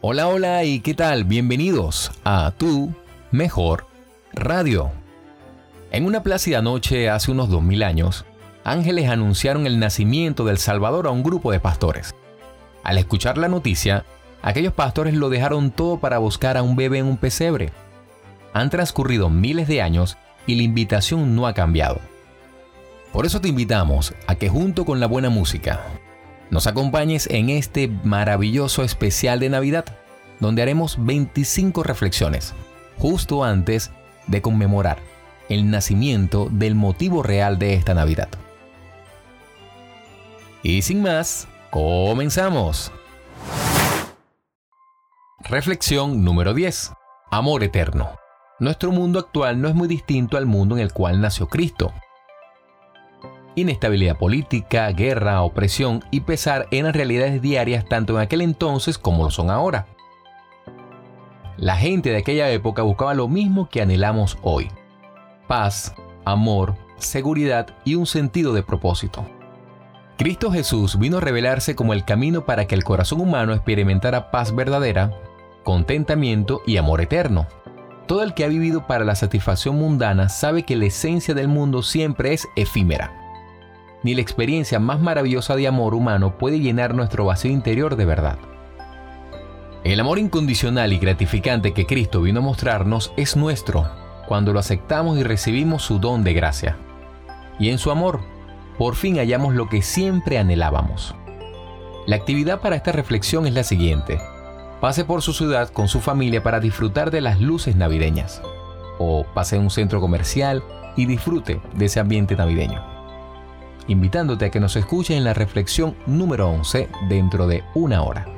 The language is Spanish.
Hola, hola y ¿qué tal? Bienvenidos a Tu Mejor Radio. En una plácida noche hace unos 2000 años, ángeles anunciaron el nacimiento del Salvador a un grupo de pastores. Al escuchar la noticia, aquellos pastores lo dejaron todo para buscar a un bebé en un pesebre. Han transcurrido miles de años y la invitación no ha cambiado. Por eso te invitamos a que junto con la buena música, nos acompañes en este maravilloso especial de Navidad, donde haremos 25 reflexiones, justo antes de conmemorar el nacimiento del motivo real de esta Navidad. Y sin más, comenzamos. Reflexión número 10. Amor eterno. Nuestro mundo actual no es muy distinto al mundo en el cual nació Cristo inestabilidad política, guerra, opresión y pesar eran realidades diarias tanto en aquel entonces como lo son ahora. La gente de aquella época buscaba lo mismo que anhelamos hoy. Paz, amor, seguridad y un sentido de propósito. Cristo Jesús vino a revelarse como el camino para que el corazón humano experimentara paz verdadera, contentamiento y amor eterno. Todo el que ha vivido para la satisfacción mundana sabe que la esencia del mundo siempre es efímera ni la experiencia más maravillosa de amor humano puede llenar nuestro vacío interior de verdad. El amor incondicional y gratificante que Cristo vino a mostrarnos es nuestro cuando lo aceptamos y recibimos su don de gracia. Y en su amor, por fin hallamos lo que siempre anhelábamos. La actividad para esta reflexión es la siguiente. Pase por su ciudad con su familia para disfrutar de las luces navideñas. O pase a un centro comercial y disfrute de ese ambiente navideño invitándote a que nos escuchen en la reflexión número 11 dentro de una hora.